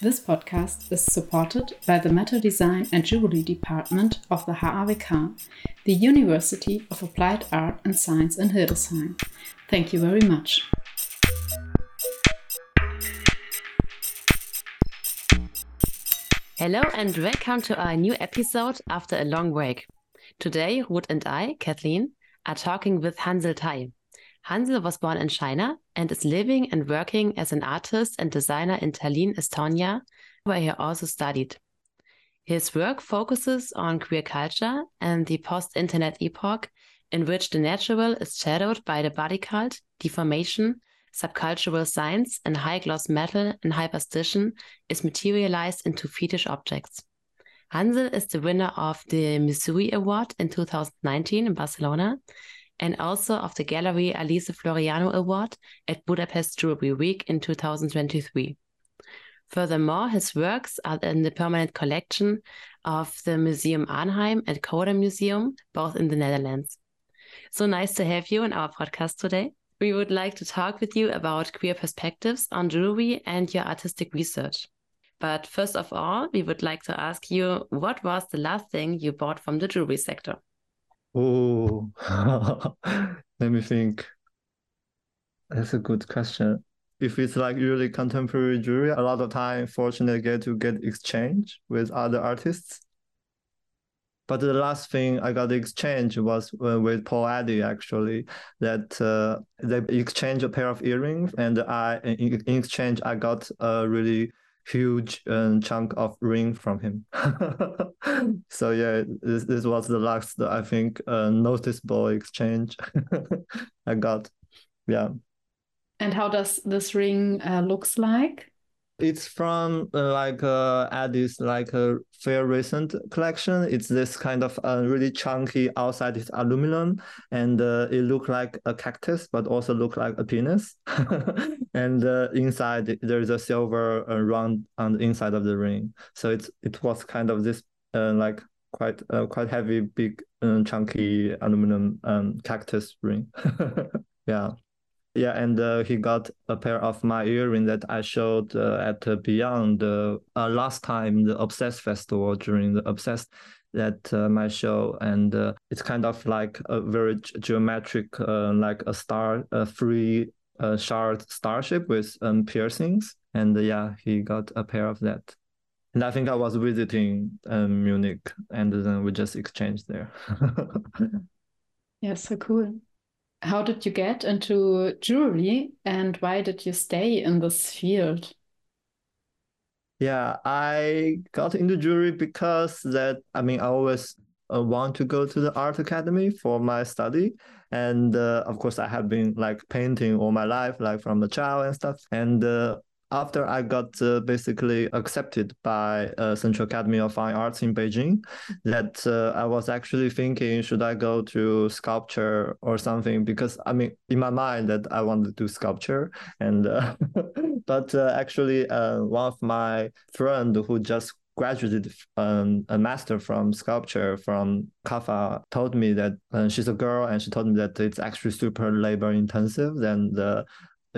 This podcast is supported by the Metal Design and Jewelry Department of the HAWK, the University of Applied Art and Science in Hildesheim. Thank you very much. Hello and welcome to our new episode after a long break. Today, Ruth and I, Kathleen, are talking with Hansel Tai. Hansel was born in China and is living and working as an artist and designer in Tallinn, Estonia, where he also studied. His work focuses on queer culture and the post internet epoch, in which the natural is shadowed by the body cult, deformation, subcultural science, and high gloss metal and hyperstition is materialized into fetish objects. Hansel is the winner of the Missouri Award in 2019 in Barcelona and also of the Gallery Alice Floriano Award at Budapest Jewelry Week in 2023. Furthermore, his works are in the permanent collection of the Museum Arnhem and Coda Museum, both in the Netherlands. So nice to have you in our podcast today. We would like to talk with you about queer perspectives on jewelry and your artistic research. But first of all, we would like to ask you what was the last thing you bought from the jewelry sector? Oh, let me think. That's a good question. If it's like really contemporary jewelry, a lot of time, fortunately, get to get exchange with other artists. But the last thing I got exchange was uh, with Paul Adie actually. That uh, they exchanged a pair of earrings, and I in exchange I got a really huge um, chunk of ring from him. so yeah, this, this was the last I think uh, noticeable exchange I got. Yeah. And how does this ring uh, looks like? It's from uh, like uh, Adie's like a fair recent collection. It's this kind of uh, really chunky outside is aluminum, and uh, it look like a cactus, but also look like a penis. and uh, inside there's a silver uh, round on the inside of the ring. So it's it was kind of this uh, like quite uh, quite heavy, big, uh, chunky aluminum um, cactus ring. yeah. Yeah, and uh, he got a pair of my earring that I showed uh, at uh, Beyond uh, last time the Obsessed Festival during the Obsessed that uh, my show. And uh, it's kind of like a very geometric uh, like a star a free uh, shard starship with um, piercings. And uh, yeah he got a pair of that. And i think i was visiting um, munich and then we just exchanged there. Yeah so cool how did you get into jewelry and why did you stay in this field? Yeah, I got into jewelry because that I mean I always uh, want to go to the art academy for my study and uh, of course I have been like painting all my life like from a child and stuff and uh, after I got uh, basically accepted by uh, Central Academy of Fine Arts in Beijing, that uh, I was actually thinking, should I go to sculpture or something? Because I mean, in my mind, that I wanted to do sculpture, and uh, but uh, actually, uh, one of my friend who just graduated um, a master from sculpture from CAFA told me that uh, she's a girl and she told me that it's actually super labor intensive than the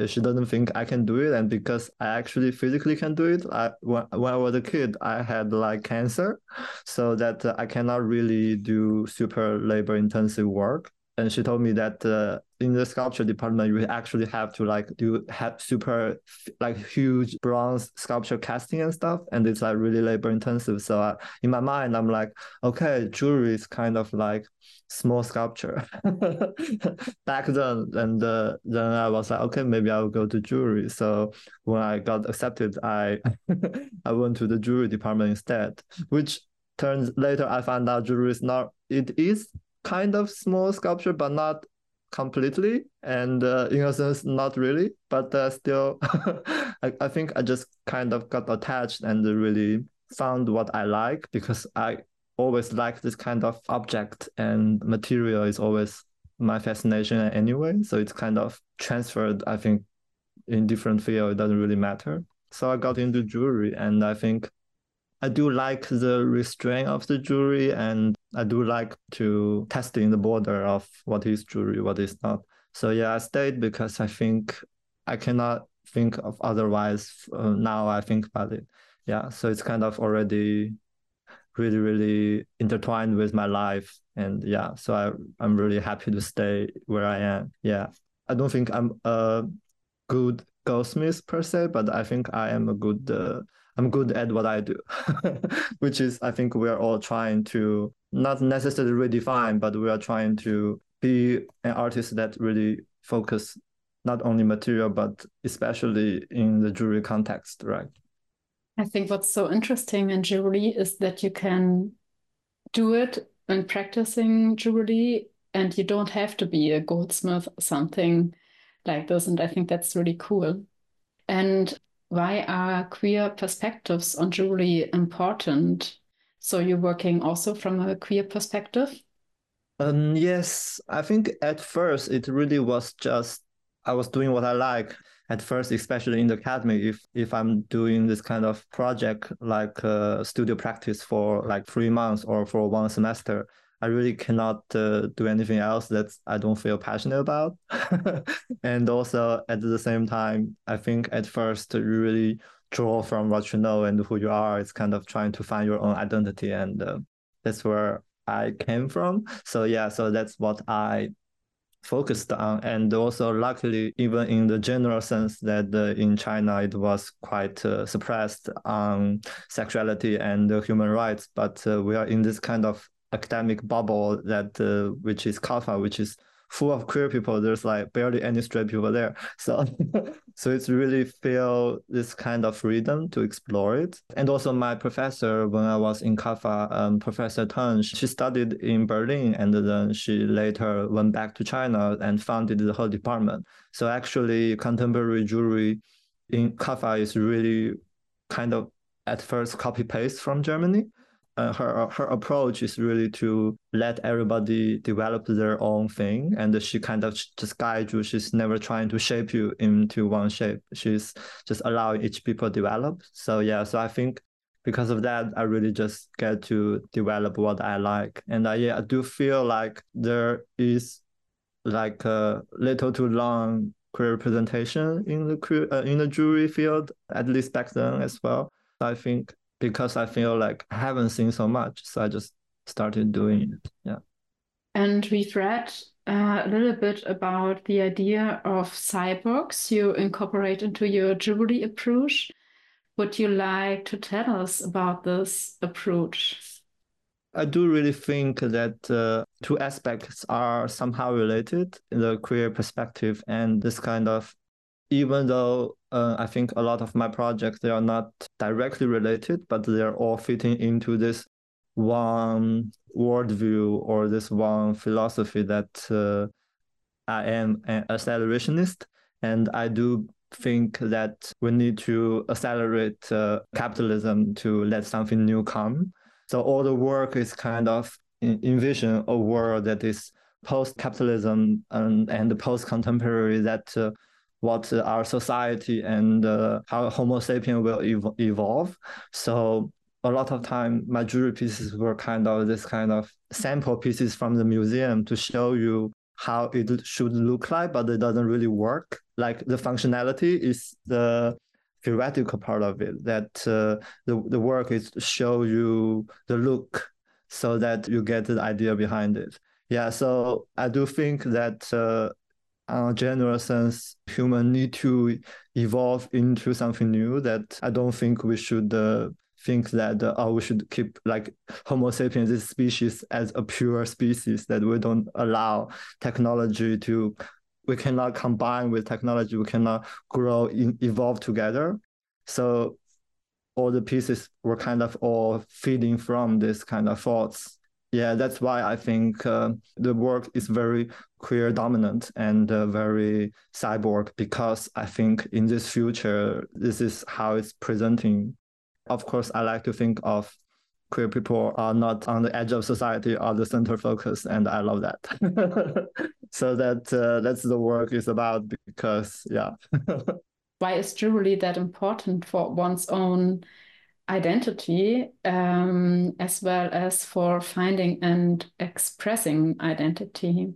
she doesn't think I can do it, and because I actually physically can do it, I when, when I was a kid, I had like cancer, so that uh, I cannot really do super labor intensive work. And she told me that uh, in the sculpture department, you actually have to like do have super like huge bronze sculpture casting and stuff, and it's like really labor intensive. So uh, in my mind, I'm like, okay, jewelry is kind of like small sculpture back then and uh, then i was like okay maybe i'll go to jewelry so when i got accepted i i went to the jewelry department instead which turns later i found out jewelry is not it is kind of small sculpture but not completely and uh, in a sense not really but uh, still I, I think i just kind of got attached and really found what i like because i always like this kind of object and material is always my fascination anyway. So it's kind of transferred, I think, in different field, it doesn't really matter. So I got into jewelry and I think I do like the restraint of the jewelry and I do like to testing the border of what is jewelry, what is not. So yeah, I stayed because I think I cannot think of otherwise. Uh, now I think about it. yeah, so it's kind of already really, really intertwined with my life. And yeah, so I, I'm really happy to stay where I am. Yeah. I don't think I'm a good goldsmith per se, but I think I am a good, uh, I'm good at what I do, which is, I think we are all trying to not necessarily redefine, but we are trying to be an artist that really focus not only material, but especially in the jewelry context, right? I think what's so interesting in jewelry is that you can do it when practicing jewelry and you don't have to be a goldsmith or something like this. And I think that's really cool. And why are queer perspectives on jewelry important? So you're working also from a queer perspective? Um, yes, I think at first it really was just I was doing what I like at first, especially in the academy, if if I'm doing this kind of project like uh, studio practice for like three months or for one semester, I really cannot uh, do anything else that I don't feel passionate about. and also at the same time, I think at first you really draw from what you know and who you are. It's kind of trying to find your own identity, and uh, that's where I came from. So yeah, so that's what I focused on and also luckily even in the general sense that uh, in china it was quite uh, suppressed on sexuality and uh, human rights but uh, we are in this kind of academic bubble that uh, which is CAFA, which is full of queer people. There's like barely any straight people there. So so it's really feel this kind of freedom to explore it. And also my professor when I was in CAFA, um, Professor Tang, she studied in Berlin and then she later went back to China and founded the whole department. So actually contemporary jewelry in CAFA is really kind of at first copy paste from Germany uh, her her approach is really to let everybody develop their own thing, and she kind of just guides you. She's never trying to shape you into one shape. She's just allowing each people develop. So yeah, so I think because of that, I really just get to develop what I like, and I yeah, I do feel like there is like a little too long queer representation in the queer, uh, in the jewelry field, at least back then as well. I think because I feel like I haven't seen so much. So I just started doing it. Yeah. And we've read uh, a little bit about the idea of cyborgs you incorporate into your jewelry approach. Would you like to tell us about this approach? I do really think that uh, two aspects are somehow related the queer perspective and this kind of even though uh, I think a lot of my projects they are not directly related, but they are all fitting into this one worldview or this one philosophy that uh, I am an accelerationist, and I do think that we need to accelerate uh, capitalism to let something new come. So all the work is kind of envision a world that is post-capitalism and, and post-contemporary that uh, what our society and uh, how Homo sapien will ev- evolve. So a lot of time, my jewelry pieces were kind of this kind of sample pieces from the museum to show you how it should look like, but it doesn't really work. Like the functionality is the theoretical part of it. That uh, the the work is to show you the look, so that you get the idea behind it. Yeah, so I do think that uh, uh, general sense, human need to evolve into something new that I don't think we should uh, think that uh, oh we should keep like Homo sapiens this species as a pure species that we don't allow technology to we cannot combine with technology we cannot grow in, evolve together. So all the pieces were kind of all feeding from this kind of thoughts yeah that's why i think uh, the work is very queer dominant and uh, very cyborg because i think in this future this is how it's presenting. Of course i like to think of queer people are not on the edge of society are the center focus and i love that. So that uh, that's the work is about because yeah. Why is jewelry that important for one's own identity um, as well as for finding and expressing identity.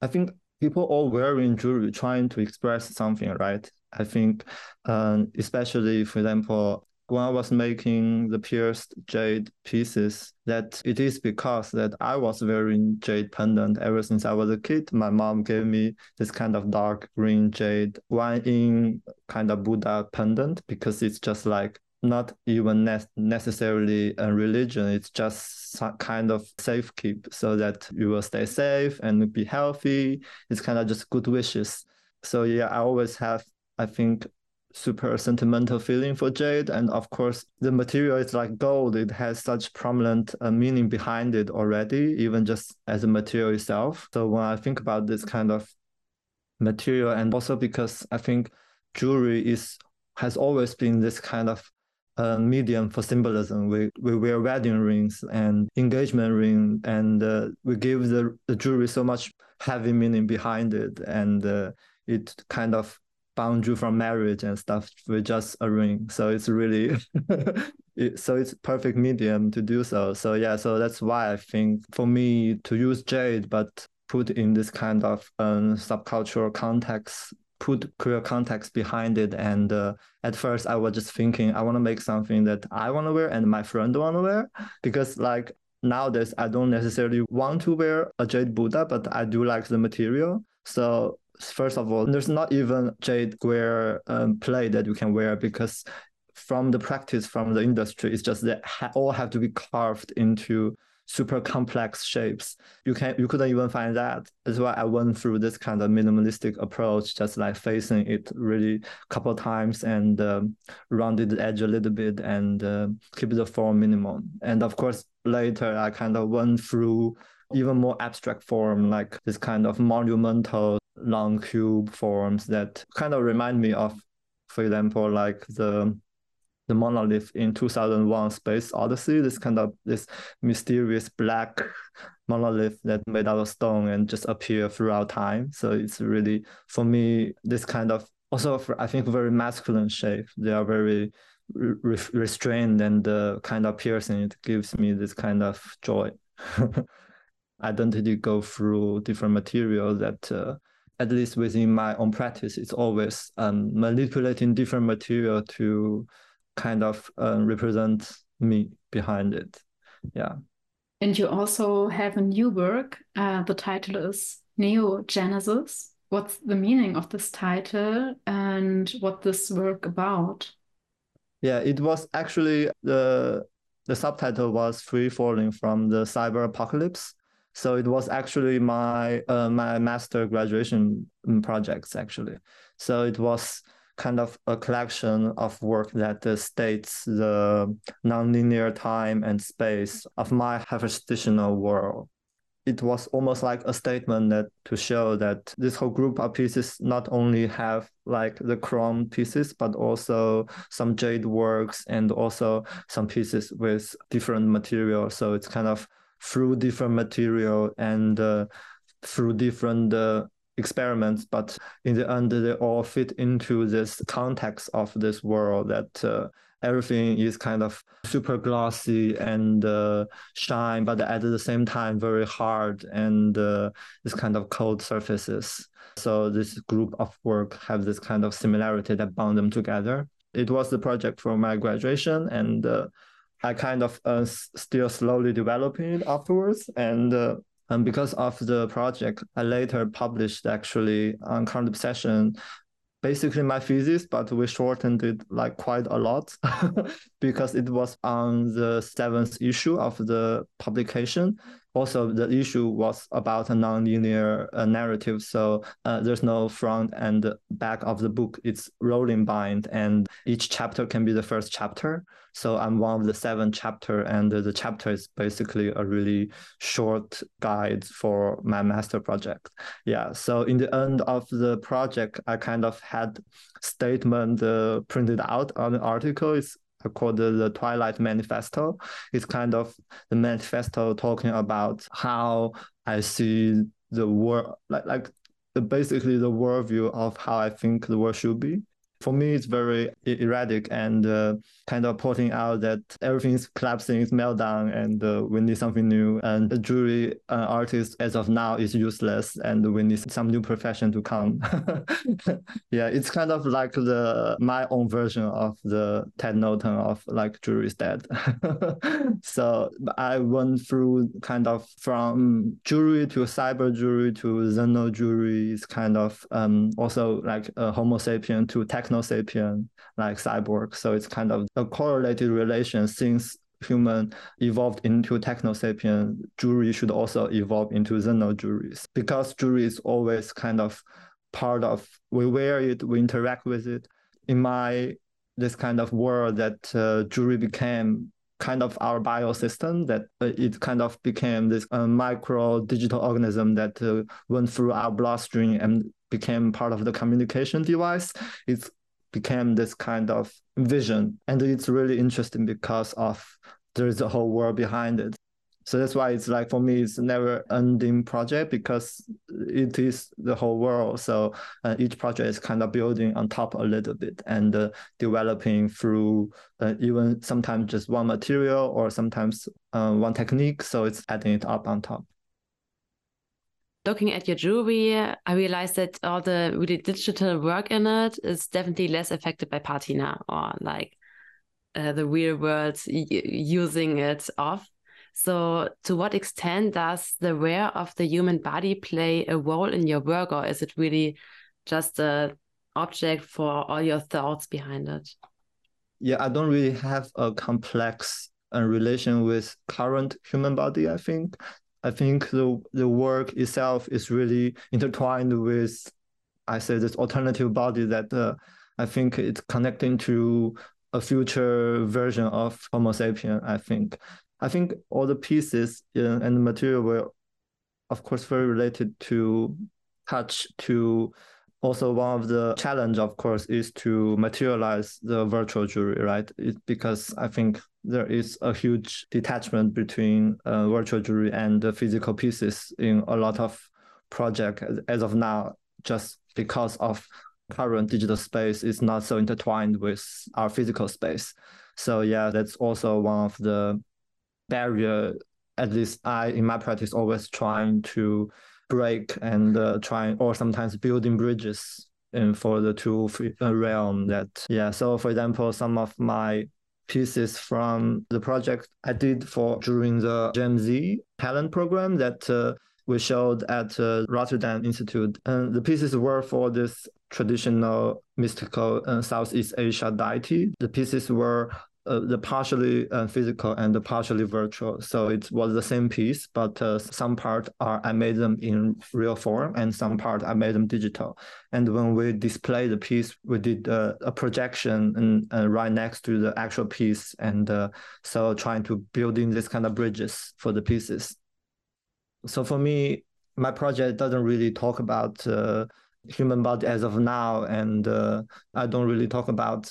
I think people all wearing jewelry trying to express something, right? I think, um, especially for example, when I was making the pierced jade pieces that it is because that I was wearing jade pendant ever since I was a kid. My mom gave me this kind of dark green jade one in kind of Buddha pendant because it's just like not even ne- necessarily a religion. It's just some kind of safe keep so that you will stay safe and be healthy. It's kind of just good wishes. So yeah, I always have, I think, super sentimental feeling for jade. And of course, the material is like gold. It has such prominent uh, meaning behind it already, even just as a material itself. So when I think about this kind of material, and also because I think jewelry is has always been this kind of medium for symbolism. We we wear wedding rings and engagement ring, and uh, we give the, the jewelry so much heavy meaning behind it, and uh, it kind of bound you from marriage and stuff with just a ring. So it's really, it, so it's perfect medium to do so. So yeah, so that's why I think for me to use jade, but put in this kind of um, subcultural context put queer context behind it. And uh, at first, I was just thinking, I want to make something that I want to wear and my friend want to wear because like nowadays I don't necessarily want to wear a jade Buddha, but I do like the material. So first of all, there's not even jade square um, plate that you can wear because from the practice from the industry, it's just that ha- all have to be carved into super complex shapes. You can you couldn't even find that. That's why I went through this kind of minimalistic approach, just like facing it really a couple times and um, rounded the edge a little bit and uh, keep the form minimum. And of course, later I kind of went through even more abstract form, like this kind of monumental long cube forms that kind of remind me of, for example, like the the monolith in 2001 space odyssey. This kind of this mysterious black monolith that made out of stone and just appear throughout time. So it's really for me this kind of also i think very masculine shape. They are very re- restrained and uh, kind of piercing. It gives me this kind of joy. Identity go through different materials that uh, at least within my own practice it's always um, manipulating different material to kind of uh, represent me behind it. Yeah. And you also have a new work. Uh, the title is Neo Genesis. What's the meaning of this title and what this work about? Yeah, it was actually the the subtitle was free falling from the cyber apocalypse. So it was actually my uh, my master graduation projects actually. So it was kind of a collection of work that uh, states the nonlinear time and space of my hyperstitional world. It was almost like a statement that to show that this whole group of pieces not only have like the chrome pieces, but also some jade works and also some pieces with different material. So it's kind of through different material and uh, through different uh, experiments, but in the end, they all fit into this context of this world that uh, everything is kind of super glossy and uh, shine, but at the same time very hard and uh, this kind of cold surfaces. So this group of work have this kind of similarity that bound them together. It was the project for my graduation, and uh, I kind of uh, still slowly developing it afterwards, and uh, and because of the project, I later published actually on current obsession basically my thesis, but we shortened it like quite a lot because it was on the seventh issue of the publication. Also, the issue was about a nonlinear uh, narrative, so uh, there's no front and back of the book. It's rolling bind, and each chapter can be the first chapter. So I'm one of the seven chapter, and the chapter is basically a really short guide for my master project. Yeah. So in the end of the project, I kind of had statement uh, printed out on the article. It's called the, Twilight Manifesto. It's kind of the manifesto talking about how I see the world, like like basically the worldview of how I think the world should be for me it's very erratic and uh, kind of pointing out that everything's collapsing, it's meltdown, and uh, we need something new. And the jewelry uh, artist as of now is useless, and we need some new profession to come. yeah, it's kind of like the my own version of the Ted Noten of like jewelry is dead. so I went through kind of from jewelry to cyber jewelry to xeno jewelry is kind of um, also like a Homo sapien to techno sapien, like cyborg. So it's kind of a correlated relation since human evolved into techno sapien, jewelry should also evolve into xeno jewelries because jewelry is always kind of part of we wear it, we interact with it. In my this kind of world that uh, jewelry became kind of our biosystem that uh, it kind of became this uh, micro digital organism that uh, went through our bloodstream and became part of the communication device it became this kind of vision. And it's really interesting because of there's a whole world behind it. So that's why it's like for me it's never ending project because it is the whole world. So uh, each project is kind of building on top a little bit and uh, developing through uh, even sometimes just one material or sometimes uh, one technique. So it's adding it up on top looking at your jewelry, I realized that all the really digital work in it is definitely less affected by patina or like uh, the real world using it off. So, to what extent does the wear of the human body play a role in your work, or is it really just a object for all your thoughts behind it? Yeah, I don't really have a complex uh, relation with current human body. I think I think the the work itself is really intertwined with, I say, this alternative body that uh, I think it's connecting to a future version of Homo sapien. I think I think all the pieces and the material were, of course, very related to touch. To also one of the challenge, of course, is to materialize the virtual jury, right? It, because I think there is a huge detachment between uh, virtual jewelry and the physical pieces in a lot of project as of now, just because of current digital space is not so intertwined with our physical space. So yeah, that's also one of the barrier at least i in my practice always trying to break and uh, trying or sometimes building bridges in for the two uh, realm that yeah so for example some of my pieces from the project i did for during the gmz talent program that uh, we showed at uh, rotterdam institute. And the pieces were for this traditional mystical uh, southeast asia deity. The pieces were uh, the partially uh, physical and the partially virtual. So it was the same piece, but uh, some part are I made them in real form, and some part I made them digital. And when we display the piece, we did uh, a projection and uh, right next to the actual piece, and so trying to build in this kind of bridges for the pieces. So for me, my project doesn't really talk about human body as of now, and I don't really talk about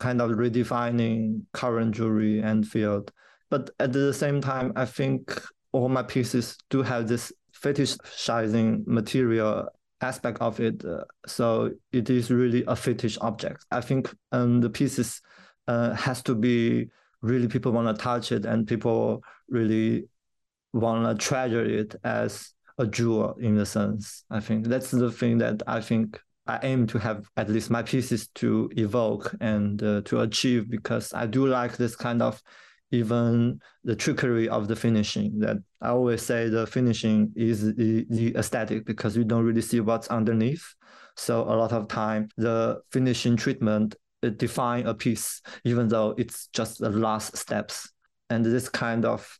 kind of redefining current jewelry and field. But at the same time, I think all my pieces do have this fetishizing material aspect of it. Uh, so it is really a fetish object. I think um, the pieces uh, has to be really people want to touch it and people really want to treasure it as a jewel in the sense. I think that's the thing that I think I aim to have at least my pieces to evoke and uh, to achieve because I do like this kind of even the trickery of the finishing that I always say the finishing is the, the aesthetic because you don't really see what's underneath. So a lot of time the finishing treatment define a piece, even though it's just the last steps. And this kind of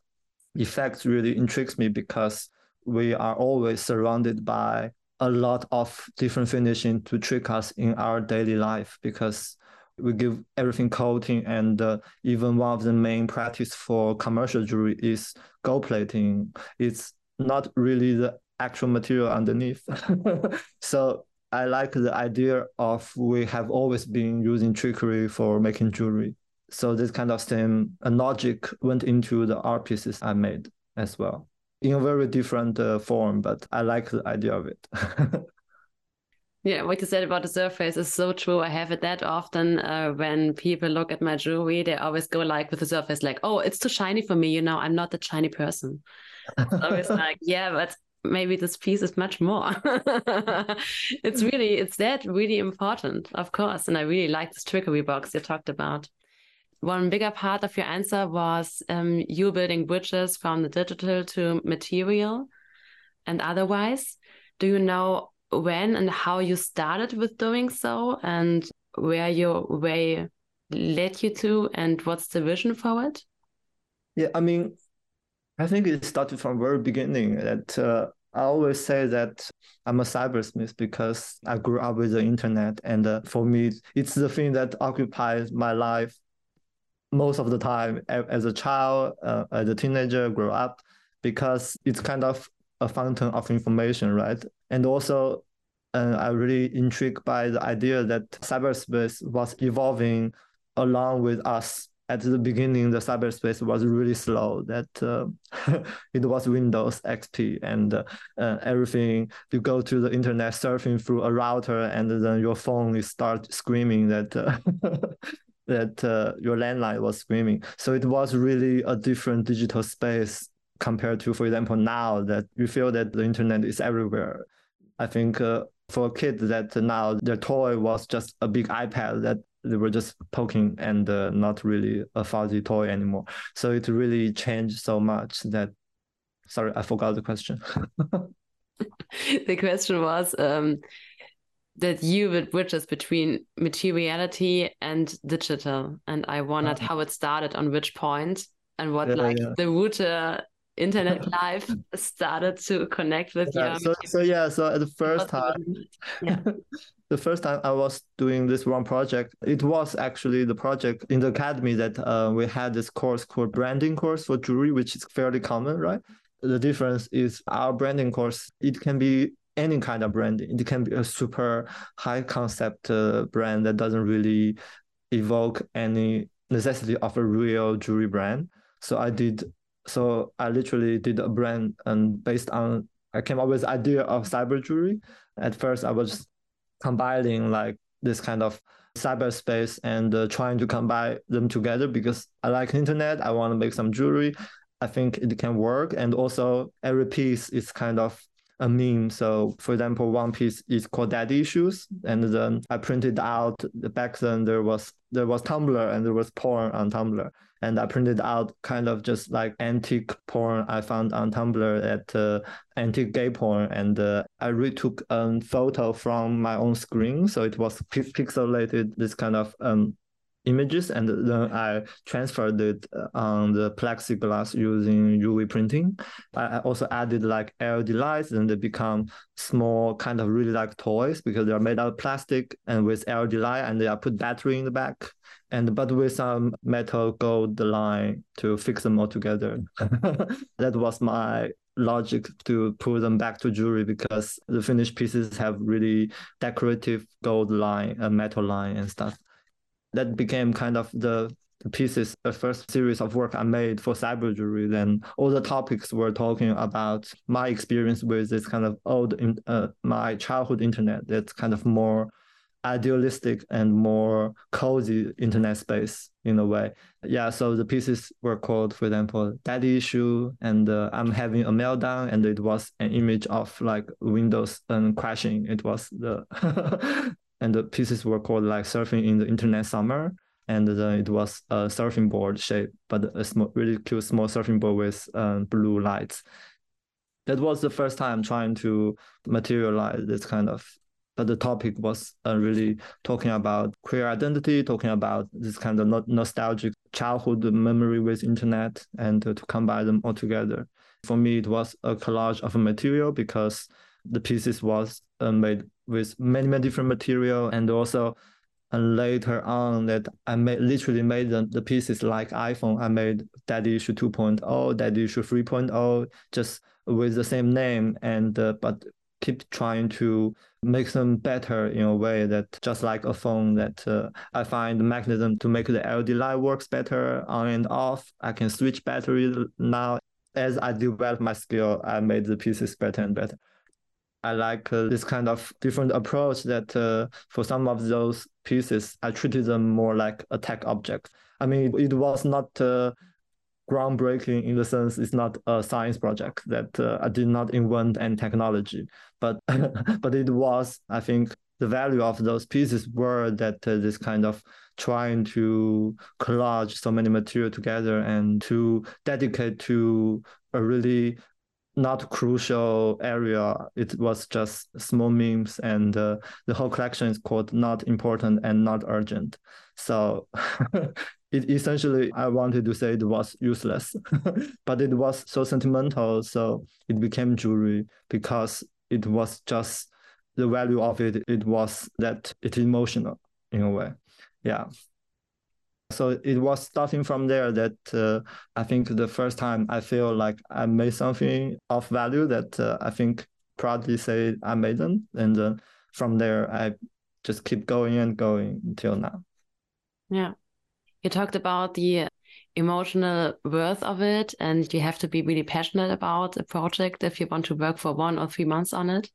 effect really intrigues me because we are always surrounded by a lot of different finishing to trick us in our daily life because we give everything coating and uh, even one of the main practice for commercial jewelry is gold plating. It's not really the actual material underneath. So i like the idea of we have always been using trickery for making jewelry. So this kind of same logic went into the art pieces i made as well in a very different uh, form, but I like the idea of it. Yeah, what you said about the surface is so true. I have it that often uh, when people look at my jewelry, they always go like with the surface, like, "Oh, it's too shiny for me." You know, I'm not the shiny person. It's always like, yeah, but maybe this piece is much more. it's really, it's that really important, of course. And I really like this trickery box you talked about. One bigger part of your answer was um, you building bridges from the digital to material and otherwise. Do you know when and how you started with doing so and where your way led you to and what's the vision for it? Yeah, I mean, I think it started from very beginning that uh, I always say that I'm a cybersmith because I grew up with the internet. And uh, for me, it's the thing that occupies my life most of the time as a child, uh, as a teenager, grow up, because it's kind of a fountain of information, right? And also, uh, I'm really intrigued by the idea that cyberspace was evolving along with us at the beginning, the cyberspace was really slow. That uh, it was Windows XP and uh, everything. You go to the internet surfing through a router, and then your phone start screaming that. That uh, your landline was screaming. So it was really a different digital space compared to, for example, now that you feel that the internet is everywhere. I think uh, for kids that now their toy was just a big iPad that they were just poking and uh, not really a fuzzy toy anymore. So it really changed so much that. Sorry, I forgot the question. the question was um, that you would bridges between materiality and digital, and I wondered uh, how it started on which point and what yeah, like yeah. the router internet life started to connect with yeah, you. So, so yeah, so the first time, yeah. the first time I was doing this one project, it was actually the project in the academy that uh, we had this course called branding course for jewelry, which is fairly common, right? The difference is our branding course, it can be any kind of branding. It can be a super high concept uh, brand that doesn't really evoke any necessity of a real jewelry brand. So I did so I literally did a brand and based on I came up with the idea of cyber jewelry. At first, I was combining like this kind of cyberspace and uh, trying to combine them together because I like internet. I want to make some jewelry. I think it can work, and also every piece is kind of a meme. So, for example, one piece is called "Daddy Issues," and then I printed out. Back then, there was there was Tumblr and there was porn on Tumblr and I printed out kind of just like antique porn I found on Tumblr at uh, antique gay porn, and uh, I retook a photo from my own screen, so it was pixelated this kind of um, images and then I transferred it uh, on the plexiglass using UV printing. I also added like LED lights and they become small kind of really like toys because they're made out of plastic and with LED light and they are put battery in the back and but with some metal gold line to fix them all together. that was my logic to put them back to jewelry because the finished pieces have really decorative gold line, a metal line and stuff that became kind of the pieces, the first series of work I made for cyber. Then all the topics were talking about my experience with this kind of old, uh, my childhood internet. That's kind of more idealistic and more cozy internet space in a way. Yeah, so the pieces were called, for example, Daddy Issue, and uh, I'm having a meltdown, and it was an image of like Windows um, crashing. It was the and the pieces were called like surfing in the internet summer and then it was a surfing board shape but a small really cute small surfing board with um, blue lights. That was the first time trying to materialize this kind of but the topic was uh, really talking about queer identity talking about this kind of no- nostalgic childhood memory with internet and uh, to combine them all together. For me it was a collage of a material because the pieces was uh, made with many many different material and also and later on that I made literally made the, the pieces like iPhone. I made Daddy Issue 2.0, Daddy Issue 3.0, just with the same name and uh, but keep trying to make them better in a way that just like a phone that uh, I find the mechanism to make the LED light works better on and off. I can switch battery now. As I develop my skill, I made the pieces better and better I like uh, this kind of different approach that uh, for some of those pieces, I treated them more like attack objects. I mean, it was not uh, groundbreaking in the sense it's not a science project that uh, I did not invent any technology, but but it was, I think, the value of those pieces were that uh, this kind of trying to collage so many material together and to dedicate to a really not crucial area. It was just small memes, and uh, the whole collection is called "Not Important and Not Urgent." So it essentially, I wanted to say it was useless, but it was so sentimental, so it became jewelry because it was just the value of it. It was that it's emotional in a way, yeah so it was starting from there that uh, I think the first time I feel like I made something of value that uh, I think proudly say I made them, and uh, from there I just keep going and going until now. Yeah, you talked about the emotional worth of it, and you have to be really passionate about a project if you want to work for one or three months on it.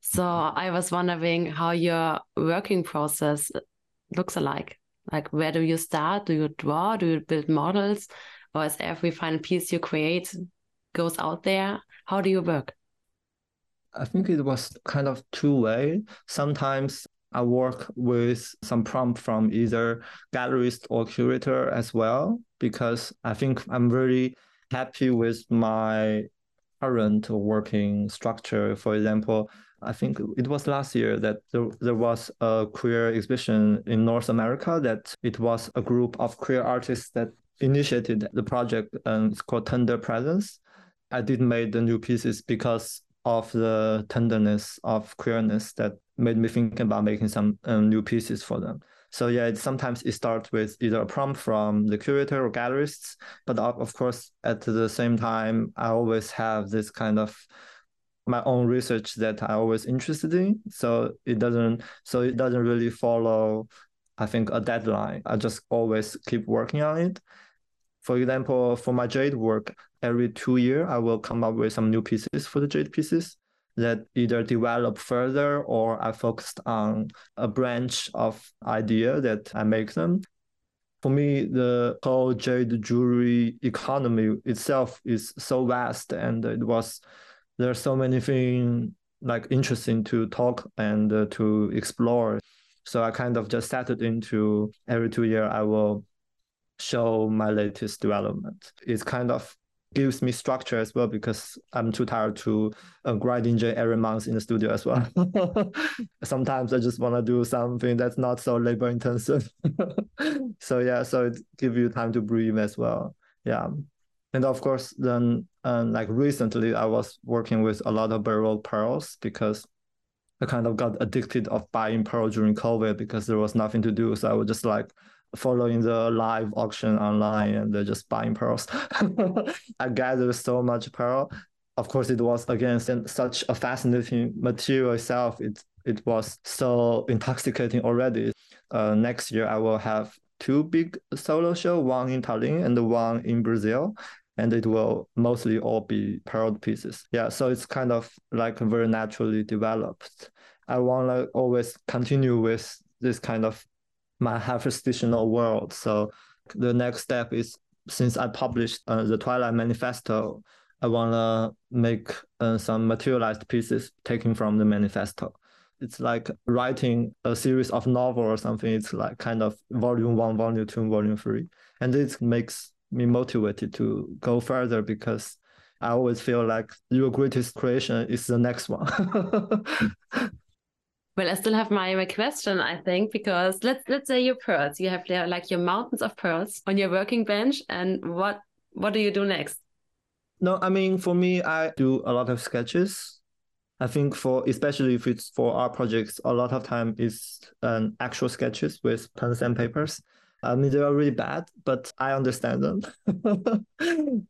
So I was wondering how your working process looks like. Like, where do you start? Do you draw? Do you build models? Or is every final piece you create goes out there? How do you work? I think it was kind of two way. Sometimes I work with some prompt from either gallerist or curator as well, because I think I'm very happy with my current working structure. For example, I think it was last year that there, there was a queer exhibition in North America that it was a group of queer artists that initiated the project and it's called Tender Presence. I did make the new pieces because of the tenderness of queerness that made me think about making some um, new pieces for them. So yeah, it, sometimes it starts with either a prompt from the curator or gallerists, but of course at the same time, I always have this kind of my own research that I always interested in. So it doesn't so it doesn't really follow, I think, a deadline. I just always keep working on it. For example, for my jade work, every two year I will come up with some new pieces for the jade pieces that either develop further or I focused on a branch of idea that I make them. For me, the whole jade jewelry economy itself is so vast and it was there are so many things like interesting to talk and uh, to explore. So I kind of just set it into every two year I will show my latest development. It kind of gives me structure as well because I'm too tired to uh, grinding J every month in the studio as well. Sometimes I just want to do something that's not so labor intensive. so yeah, so it gives you time to breathe as well. Yeah and of course then um, like recently i was working with a lot of borrowed pearls because i kind of got addicted of buying pearl during covid because there was nothing to do. So i was just like following the live auction online and they're just buying pearls. I gathered so much pearl. Of course it was again such a fascinating material itself. It it was so intoxicating already. Uh, next year i will have two big solo show, one in Tallinn and one in Brazil and it will mostly all be pearled pieces. Yeah, so it's kind of like very naturally developed. I want to always continue with this kind of manifestational world. So the next step is since I published uh, the Twilight Manifesto, I want to make uh, some materialized pieces taken from the manifesto. It's like writing a series of novel or something. It's like kind of volume one, volume two, volume three, and it makes me motivated to go further because I always feel like your greatest creation is the next one. well, I still have my, my question, I think, because let's let's say your pearls. You have there like your mountains of pearls on your working bench, and what what do you do next? No, I mean for me, I do a lot of sketches. I think for especially if it's for our projects, a lot of time is um, actual sketches with pens and papers. I mean, they are really bad, but I understand them.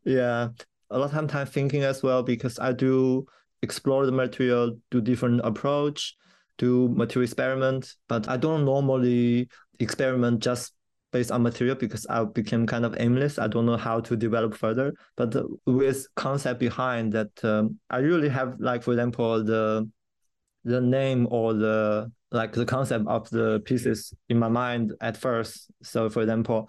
yeah, a lot of time thinking as well because I do explore the material, do different approach, do material experiment, but I don't normally experiment just based on material because I became kind of aimless. I don't know how to develop further. But with concept behind that, um, I really have like for example the the name or the like the concept of the pieces in my mind at first. So for example,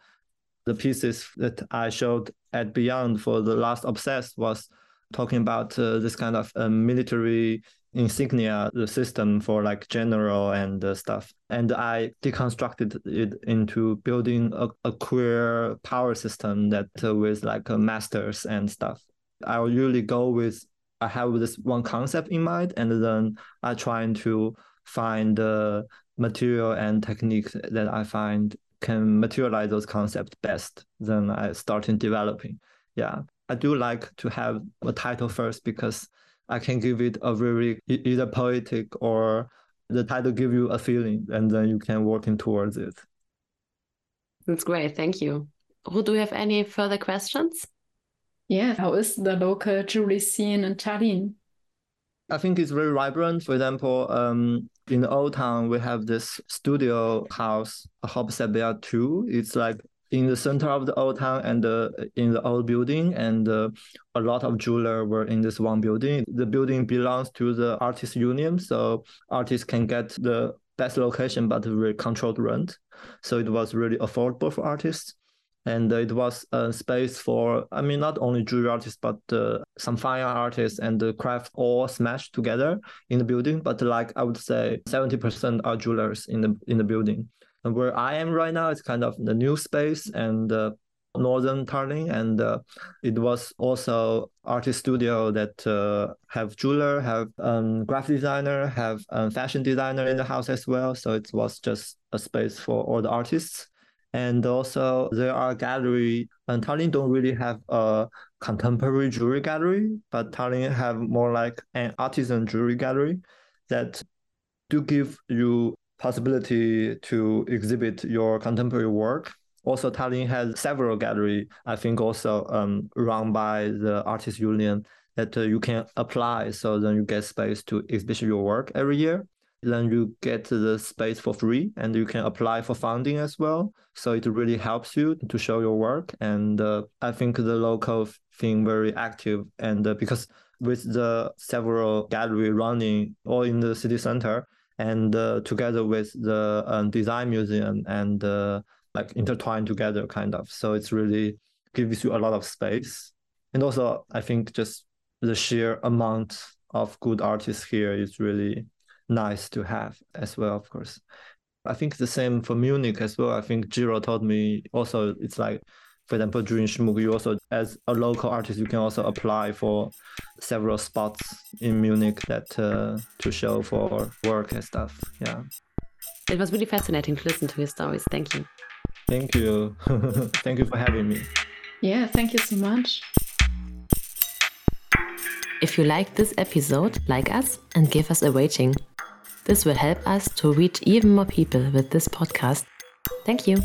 the pieces that I showed at Beyond for the last Obsessed was talking about uh, this kind of uh, military insignia the system for like general and uh, stuff and i deconstructed it into building a, a queer power system that uh, with like uh, masters and stuff i usually go with i have this one concept in mind and then i try to find the material and techniques that i find can materialize those concepts best then i start in developing yeah i do like to have a title first because I can give it a very either poetic or the title give you a feeling and then you can working towards it. That's great. Thank you. Ruth, do you have any further questions? Yeah. How is the local jewelry scene in Tallinn? I think it's very vibrant. For example, um, in the old town, we have this studio house, Hauptstadtberg 2. It's like in the center of the old town and uh, in the old building and uh, a lot of jewelers were in this one building the building belongs to the artist union so artists can get the best location but very controlled rent so it was really affordable for artists and it was a space for i mean not only jewelry artists but uh, some fine artists and the craft all smashed together in the building but like i would say 70% are jewelers in the in the building and where I am right now is kind of the new space and uh, northern Tallinn, and uh, it was also artist studio that uh, have jeweler, have um, graphic designer, have um, fashion designer in the house as well. So it was just a space for all the artists. And also there are gallery, and Tallinn don't really have a contemporary jewelry gallery, but Tallinn have more like an artisan jewelry gallery that do give you possibility to exhibit your contemporary work. Also, Tallinn has several gallery. I think also um, run by the artist union that uh, you can apply. So then you get space to exhibit your work every year. Then you get the space for free, and you can apply for funding as well. So it really helps you to show your work. And uh, I think the local thing very active, and uh, because with the several gallery running all in the city center, and uh, together with the um, design museum and uh, like intertwined together kind of so it's really gives you a lot of space and also i think just the sheer amount of good artists here is really nice to have as well of course i think the same for munich as well i think Giro told me also it's like for example, during Schmuck, you also, as a local artist, you can also apply for several spots in Munich that uh, to show for work and stuff. Yeah. It was really fascinating to listen to your stories. Thank you. Thank you. thank you for having me. Yeah, thank you so much. If you liked this episode, like us and give us a rating. This will help us to reach even more people with this podcast. Thank you.